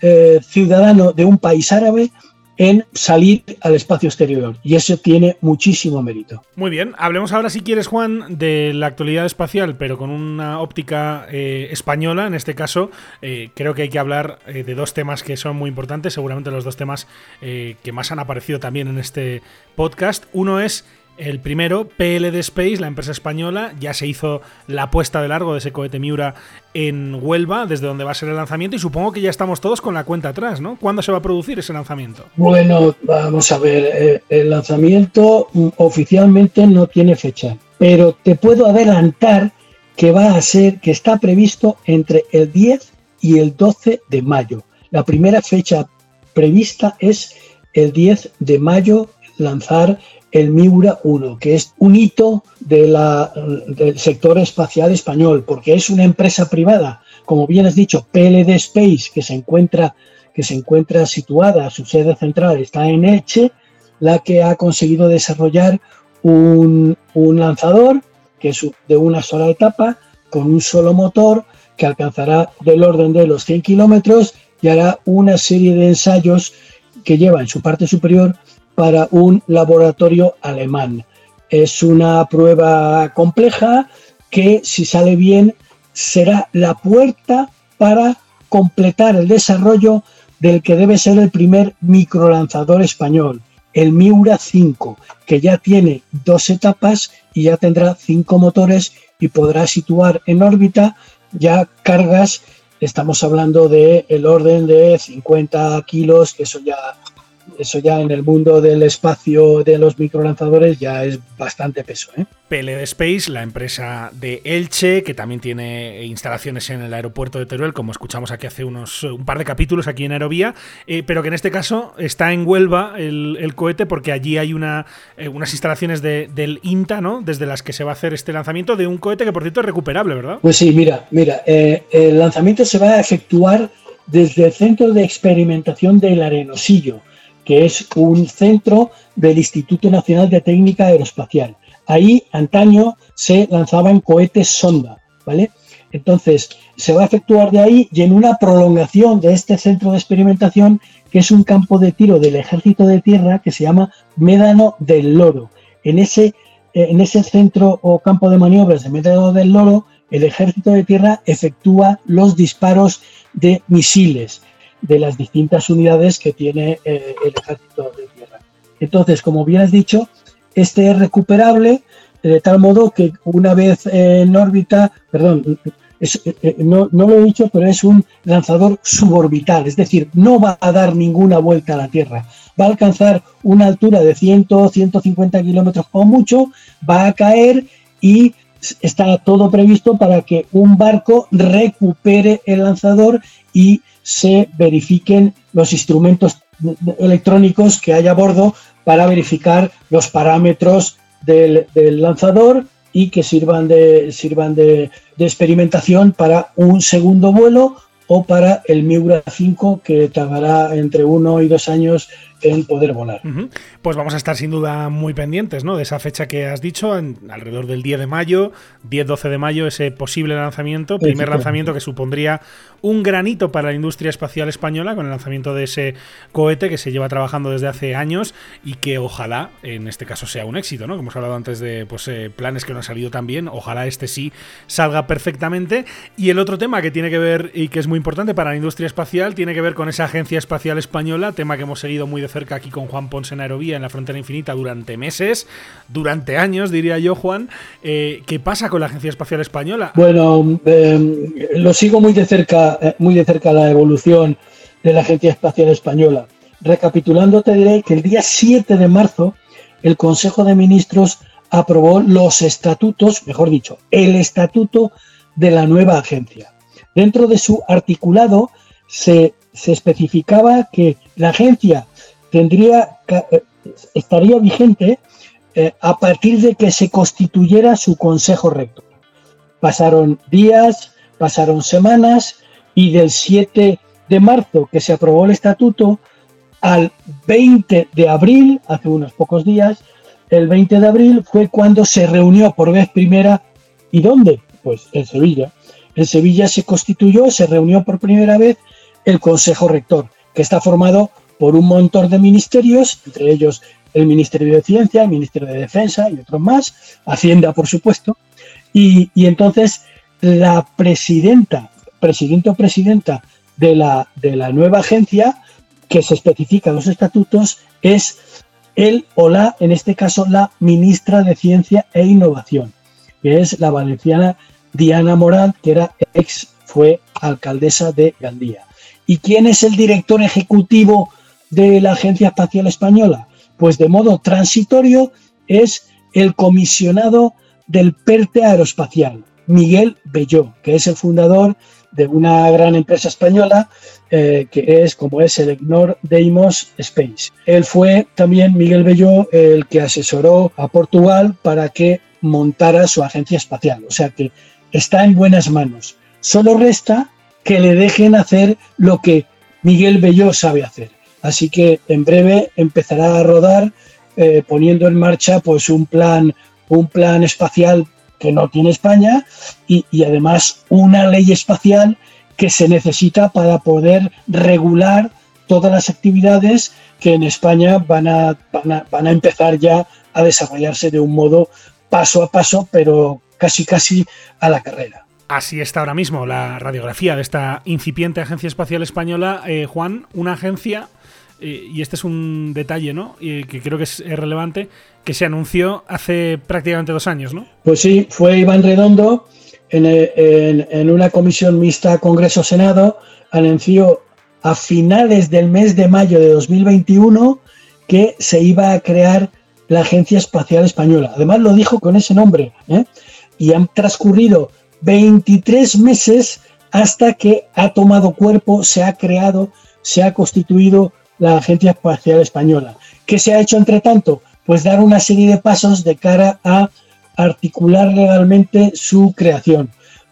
eh, ciudadano de un país árabe en salir al espacio exterior y eso tiene muchísimo mérito. Muy bien, hablemos ahora si quieres Juan de la actualidad espacial pero con una óptica eh, española, en este caso eh, creo que hay que hablar eh, de dos temas que son muy importantes, seguramente los dos temas que más han aparecido también en este podcast. Uno es el primero, PLD Space, la empresa española, ya se hizo la puesta de largo de ese cohete Miura en Huelva, desde donde va a ser el lanzamiento, y supongo que ya estamos todos con la cuenta atrás, ¿no? ¿Cuándo se va a producir ese lanzamiento? Bueno, vamos a ver, eh, el lanzamiento mm, oficialmente no tiene fecha, pero te puedo adelantar que va a ser, que está previsto entre el 10 y el 12 de mayo. La primera fecha prevista es el 10 de mayo lanzar el Miura 1, que es un hito del sector espacial español, porque es una empresa privada, como bien has dicho, PLD Space, que se encuentra, que se encuentra situada, su sede central está en Elche, la que ha conseguido desarrollar un, un lanzador que es de una sola etapa, con un solo motor, que alcanzará del orden de los 100 kilómetros y hará una serie de ensayos que lleva en su parte superior para un laboratorio alemán. Es una prueba compleja que, si sale bien, será la puerta para completar el desarrollo del que debe ser el primer microlanzador español, el Miura 5, que ya tiene dos etapas y ya tendrá cinco motores y podrá situar en órbita ya cargas, estamos hablando de el orden de 50 kilos, que eso ya eso ya en el mundo del espacio de los microlanzadores ya es bastante peso. ¿eh? PLD Space, la empresa de Elche, que también tiene instalaciones en el aeropuerto de Teruel, como escuchamos aquí hace unos un par de capítulos aquí en Aerovía, eh, pero que en este caso está en Huelva el, cohete porque allí hay una, eh, unas instalaciones del INTA, ¿no? Desde las que se va a hacer este lanzamiento de un cohete que por cierto es recuperable, ¿verdad? Pues sí, mira, mira, el lanzamiento se va a efectuar desde el Centro de Experimentación del Arenosillo que es un centro del Instituto Nacional de Técnica Aeroespacial. Ahí, antaño, se lanzaban cohetes sonda, ¿vale? Entonces, se va a efectuar de ahí y en una prolongación de este centro de experimentación, que es un campo de tiro del Ejército de Tierra que se llama Médano del Loro. En ese, en ese centro o campo de maniobras de Médano del Loro, el Ejército de Tierra efectúa los disparos de misiles de las distintas unidades que tiene eh, el ejército de tierra. Entonces, como bien has dicho, este es recuperable de tal modo que una vez en órbita, perdón, eh, eh, no, no, lo he dicho, pero es un lanzador suborbital, es decir, no va a dar ninguna vuelta a la Tierra, va a alcanzar una altura de 100, 150 kilómetros o mucho, va a caer y está todo previsto para que un barco recupere el lanzador y se verifiquen los instrumentos electrónicos que hay a bordo para verificar los parámetros del, lanzador y que sirvan de, sirvan de, experimentación para un segundo vuelo o para el Miura 5 que tardará entre uno y dos años en poder volar. Pues vamos a estar sin duda muy pendientes ¿no? de esa fecha que has dicho, alrededor del 10 de mayo, 10-12 de mayo, ese posible lanzamiento, primer lanzamiento que supondría un granito para la industria espacial española con el lanzamiento de ese cohete que se lleva trabajando desde hace años y que ojalá en este caso sea un éxito, ¿no? Como hemos hablado antes de pues, eh, planes que no han salido tan bien, ojalá este sí salga perfectamente. Y el otro tema que tiene que ver y que es muy importante para la industria espacial tiene que ver con esa agencia espacial española, tema que hemos seguido muy de cerca aquí con Juan Ponce en Aerovía, en la frontera infinita, durante meses, durante años, diría yo, Juan. Eh, ¿Qué pasa con la Agencia Espacial Española? Bueno, eh, lo sigo muy de cerca, eh, muy de cerca la evolución de la Agencia Espacial Española. Recapitulando, te diré que el día 7 de marzo el Consejo de Ministros aprobó los estatutos, mejor dicho, el estatuto de la nueva agencia. Dentro de su articulado se, especificaba que la agencia tendría, eh, estaría vigente eh, a partir de que se constituyera su consejo rector. Pasaron días, pasaron semanas y del 7 de marzo que se aprobó el estatuto al 20 de abril, hace unos pocos días, el 20 de abril fue cuando se reunió por vez primera. ¿Y dónde? Pues en Sevilla. En Sevilla se constituyó, se reunió por primera vez el Consejo Rector, que está formado por un montón de ministerios, entre ellos el Ministerio de Ciencia, el Ministerio de Defensa y otros más, Hacienda, por supuesto. Y, entonces la presidenta, presidente o presidenta de la, de la nueva agencia, que se especifica en los estatutos, es él o la, en este caso, la ministra de Ciencia e Innovación, que es la valenciana Diana Morán, que era ex, fue alcaldesa de Gandía. ¿Y quién es el director ejecutivo de la Agencia Espacial Española? Pues de modo transitorio es el comisionado del PERTE Aeroespacial, Miguel Belló, que es el fundador de una gran empresa española eh, que es como es el Ignor Deimos Space. Él fue también Miguel Belló el que asesoró a Portugal para que montara su agencia espacial, o sea que está en buenas manos. Solo resta que le dejen hacer lo que Miguel Belló sabe hacer. Así que en breve empezará a rodar eh, poniendo en marcha pues un plan, un plan espacial que no tiene España y, además una ley espacial que se necesita para poder regular todas las actividades que en España van a, van a, empezar ya a desarrollarse de un modo paso a paso, pero casi casi a la carrera. Así está ahora mismo la radiografía de esta incipiente Agencia Espacial Española. Eh, Juan, una agencia y este es un detalle, ¿no? Y que creo que es, relevante, que se anunció hace prácticamente dos años, ¿no? Pues sí, fue Iván Redondo en, una comisión mixta Congreso-Senado, anunció a finales del mes de mayo de 2021 que se iba a crear la Agencia Espacial Española. Además lo dijo con ese nombre. ¿eh? Y han transcurrido 23 meses hasta que ha tomado cuerpo, se ha creado, se ha constituido la Agencia Espacial Española. ¿Qué se ha hecho entre tanto? Pues dar una serie de pasos de cara a articular legalmente su creación.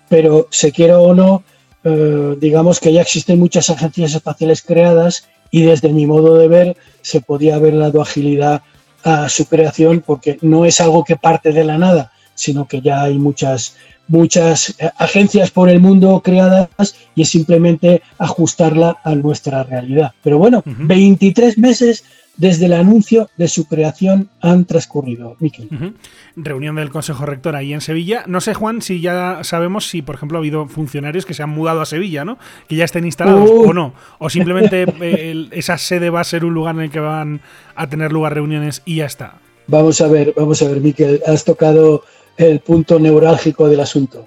Pero se quiera o no, eh, digamos que ya existen muchas agencias espaciales creadas y desde mi modo de ver se podía haber dado agilidad a su creación porque no es algo que parte de la nada, sino que ya hay muchas muchas eh, agencias por el mundo creadas y es simplemente ajustarla a nuestra realidad. Pero bueno, 23 meses desde el anuncio de su creación han transcurrido, Miquel. Reunión del Consejo Rector ahí en Sevilla. No sé, Juan, si ya sabemos si, por ejemplo, ha habido funcionarios que se han mudado a Sevilla, ¿no? Que ya estén instalados o no. O simplemente eh, esa sede va a ser un lugar en el que van a tener lugar reuniones y ya está. Vamos a ver, vamos a ver, Miquel. Has tocado el punto neurálgico del asunto.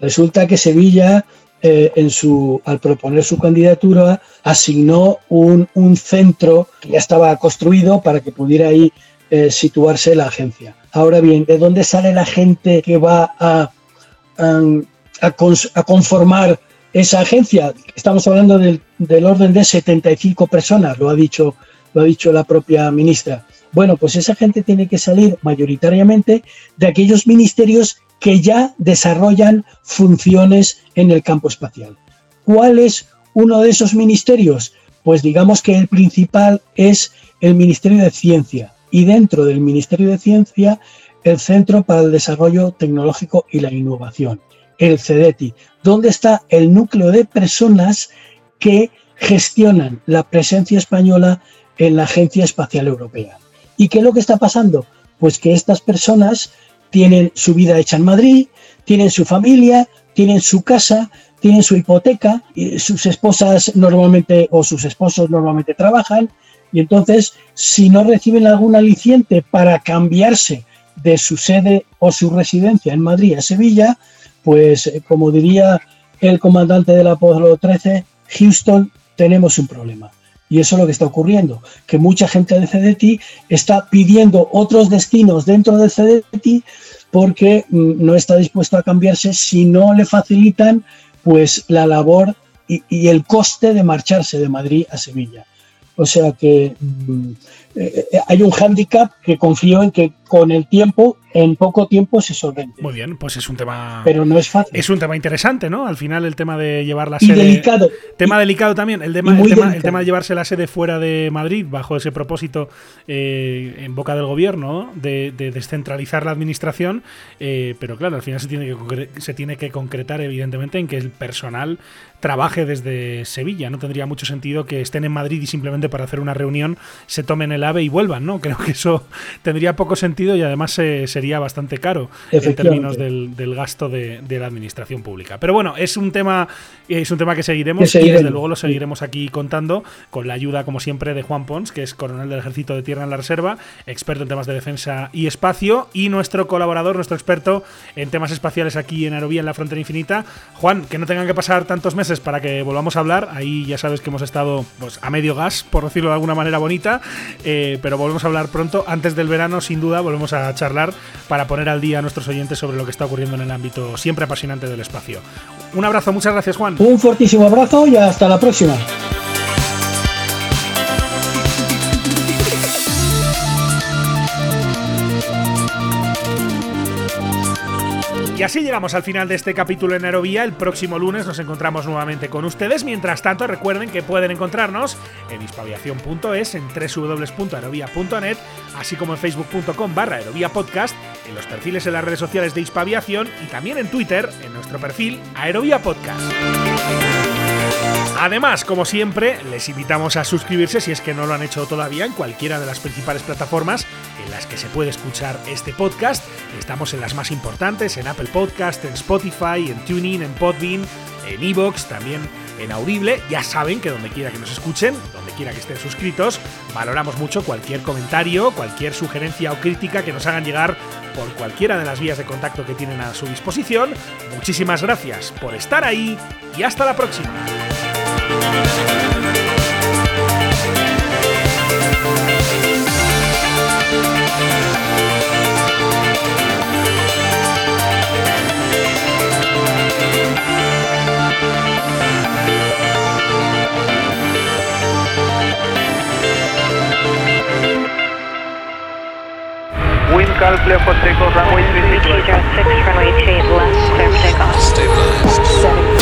Resulta que Sevilla, eh, en su, al proponer su candidatura, asignó un, centro que ya estaba construido para que pudiera ahí eh, situarse la agencia. Ahora bien, ¿de dónde sale la gente que va a, a, conformar esa agencia? Estamos hablando del, del, orden de 75 personas, lo ha dicho, lo ha dicho la propia ministra. Bueno, pues esa gente tiene que salir mayoritariamente de aquellos ministerios que ya desarrollan funciones en el campo espacial. ¿Cuál es uno de esos ministerios? Pues digamos que el principal es el Ministerio de Ciencia y dentro del Ministerio de Ciencia el Centro para el Desarrollo Tecnológico y la Innovación, el CEDETI, donde está el núcleo de personas que gestionan la presencia española en la Agencia Espacial Europea. ¿Y qué es lo que está pasando? Pues que estas personas tienen su vida hecha en Madrid, tienen su familia, tienen su casa, tienen su hipoteca, y sus esposas normalmente o sus esposos normalmente trabajan Y entonces, si no reciben algún aliciente para cambiarse de su sede o su residencia en Madrid a Sevilla, pues eh, como diría el comandante del Apolo 13, Houston, tenemos un problema. Y eso es lo que está ocurriendo, que mucha gente de CDT está pidiendo otros destinos dentro de CDT porque mm, no está dispuesto a cambiarse si no le facilitan pues la labor y, el coste de marcharse de Madrid a Sevilla. O sea que mm, eh, eh, hay un hándicap que confío en que con el tiempo, en poco tiempo, se solvente. Muy bien, pues es un tema. Pero no es fácil. Es un tema interesante, ¿no? Al final, el tema de llevar la Y sede. delicado. Tema delicado también. El tema, el, tema, el delicado. tema de llevarse la sede fuera de Madrid, bajo ese propósito eh, en boca del gobierno, ¿no? de, de descentralizar la administración. eh, pero claro, al final se tiene, que se tiene que concretar, evidentemente, en que el personal trabaje desde Sevilla. No tendría mucho sentido que estén en Madrid y simplemente para hacer una reunión se tomen el AVE y vuelvan, ¿no? Creo que eso tendría poco sentido y además eh, sería bastante caro en términos del, del gasto de, de la administración pública. Pero bueno, es un tema, es un tema que seguiremos, Que seguiremos, y desde luego lo seguiremos aquí contando con la ayuda, como siempre, de Juan Pons, que es coronel del Ejército de Tierra en la Reserva, experto en temas de defensa y espacio, y nuestro colaborador, nuestro experto en temas espaciales aquí en Aerovía, en la Frontera Infinita. Juan, que no tengan que pasar tantos meses para que volvamos a hablar. Ahí ya sabes que hemos estado pues, a medio gas, por decirlo de alguna manera bonita, eh, pero volvemos a hablar pronto. Antes del verano, sin duda, volvemos a charlar para poner al día a nuestros oyentes sobre lo que está ocurriendo en el ámbito siempre apasionante del espacio. Un abrazo, muchas gracias, Juan. Un fortísimo abrazo y hasta la próxima. Y así llegamos al final de este capítulo en Aerovía. El próximo lunes nos encontramos nuevamente con ustedes. Mientras tanto, recuerden que pueden encontrarnos en hispaviación.es, en www.aerovía.net, así como en facebook.com barra Aerovía Podcast, en los perfiles en las redes sociales de Hispaviación y también en Twitter, en nuestro perfil Aerovía Podcast. Además, como siempre, les invitamos a suscribirse si es que no lo han hecho todavía en cualquiera de las principales plataformas en las que se puede escuchar este podcast. Estamos en las más importantes, en Apple Podcast, en Spotify, en TuneIn, en Podbean, en Evox, también en Audible. Ya saben que donde quiera que nos escuchen, donde quiera que estén suscritos, valoramos mucho cualquier comentario, cualquier sugerencia o crítica que nos hagan llegar por cualquiera de las vías de contacto que tienen a su disposición. Muchísimas gracias por estar ahí y hasta la próxima. Call clear for takeoff runway Six, runway 8 left, clear for takeoff. Stabilized. Seven.